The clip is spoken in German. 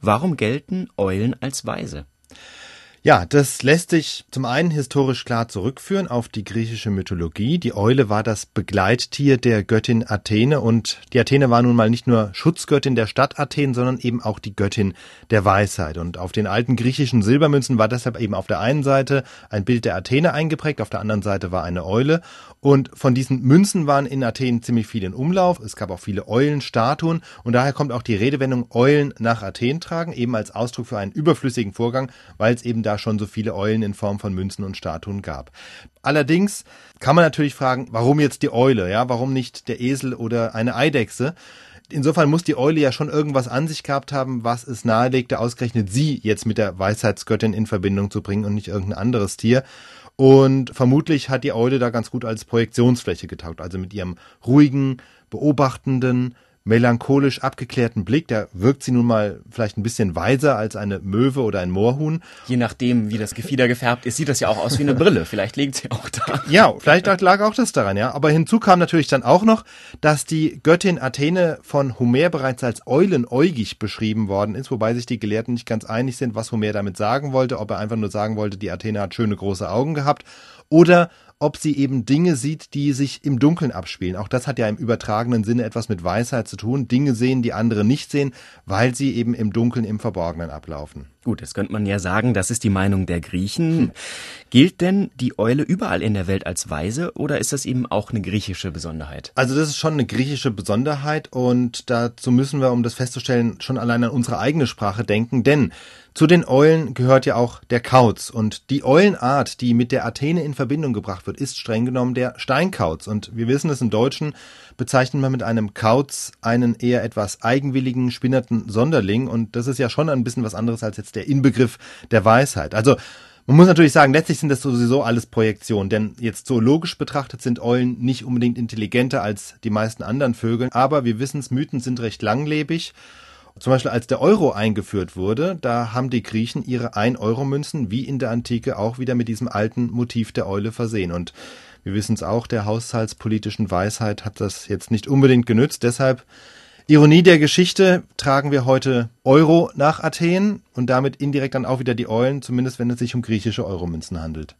Warum gelten Eulen als weise? Ja, das lässt sich zum einen historisch klar zurückführen auf die griechische Mythologie. Die Eule war das Begleittier der Göttin Athene und die Athene war nun mal nicht nur Schutzgöttin der Stadt Athen, sondern eben auch die Göttin der Weisheit. Und auf den alten griechischen Silbermünzen war deshalb eben auf der einen Seite ein Bild der Athene eingeprägt, auf der anderen Seite war eine Eule. Und von diesen Münzen waren in Athen ziemlich viele in Umlauf. Es gab auch viele Eulenstatuen und daher kommt auch die Redewendung Eulen nach Athen tragen, eben als Ausdruck für einen überflüssigen Vorgang, weil es eben schon so viele Eulen in Form von Münzen und Statuen gab. Allerdings kann man natürlich fragen, warum jetzt die Eule, ja, warum nicht der Esel oder eine Eidechse? Insofern muss die Eule ja schon irgendwas an sich gehabt haben, was es nahelegte, ausgerechnet sie jetzt mit der Weisheitsgöttin in Verbindung zu bringen und nicht irgendein anderes Tier. Und vermutlich hat die Eule da ganz gut als Projektionsfläche getaugt, also mit ihrem ruhigen, beobachtenden, melancholisch abgeklärten Blick, da wirkt sie nun mal vielleicht ein bisschen weiser als eine Möwe oder ein Moorhuhn. Je nachdem, wie das Gefieder gefärbt ist, sieht das ja auch aus wie eine Brille. Vielleicht liegt sie auch da. Ja, vielleicht lag auch das daran, ja. Aber hinzu kam natürlich dann auch noch, dass die Göttin Athene von Homer bereits als eulenäugig beschrieben worden ist, wobei sich die Gelehrten nicht ganz einig sind, was Homer damit sagen wollte, ob er einfach nur sagen wollte, die Athene hat schöne große Augen gehabt oder ob sie eben Dinge sieht, die sich im Dunkeln abspielen. Auch das hat ja im übertragenen Sinne etwas mit Weisheit zu tun. Dinge sehen, die andere nicht sehen, weil sie eben im Dunkeln, im Verborgenen ablaufen. Gut, das könnte man ja sagen, das ist die Meinung der Griechen. Hm. Gilt denn die Eule überall in der Welt als weise oder ist das eben auch eine griechische Besonderheit? Also das ist schon eine griechische Besonderheit und dazu müssen wir, um das festzustellen, schon allein an unsere eigene Sprache denken, denn zu den Eulen gehört ja auch der Kauz und die Eulenart, die mit der Athene in Verbindung gebracht wird, ist streng genommen der Steinkauz und wir wissen es im Deutschen bezeichnet man mit einem Kauz einen eher etwas eigenwilligen, spinnerten Sonderling und das ist ja schon ein bisschen was anderes als jetzt der Inbegriff der Weisheit. Also man muss natürlich sagen, letztlich sind das sowieso alles Projektionen, denn jetzt zoologisch betrachtet sind Eulen nicht unbedingt intelligenter als die meisten anderen Vögel, aber wir wissen es, Mythen sind recht langlebig zum Beispiel als der Euro eingeführt wurde, da haben die Griechen ihre 1-Euro-Münzen wie in der Antike auch wieder mit diesem alten Motiv der Eule versehen. Und wir wissen es auch, der haushaltspolitischen Weisheit hat das jetzt nicht unbedingt genützt. Deshalb Ironie der Geschichte tragen wir heute Euro nach Athen und damit indirekt dann auch wieder die Eulen, zumindest wenn es sich um griechische Euromünzen handelt.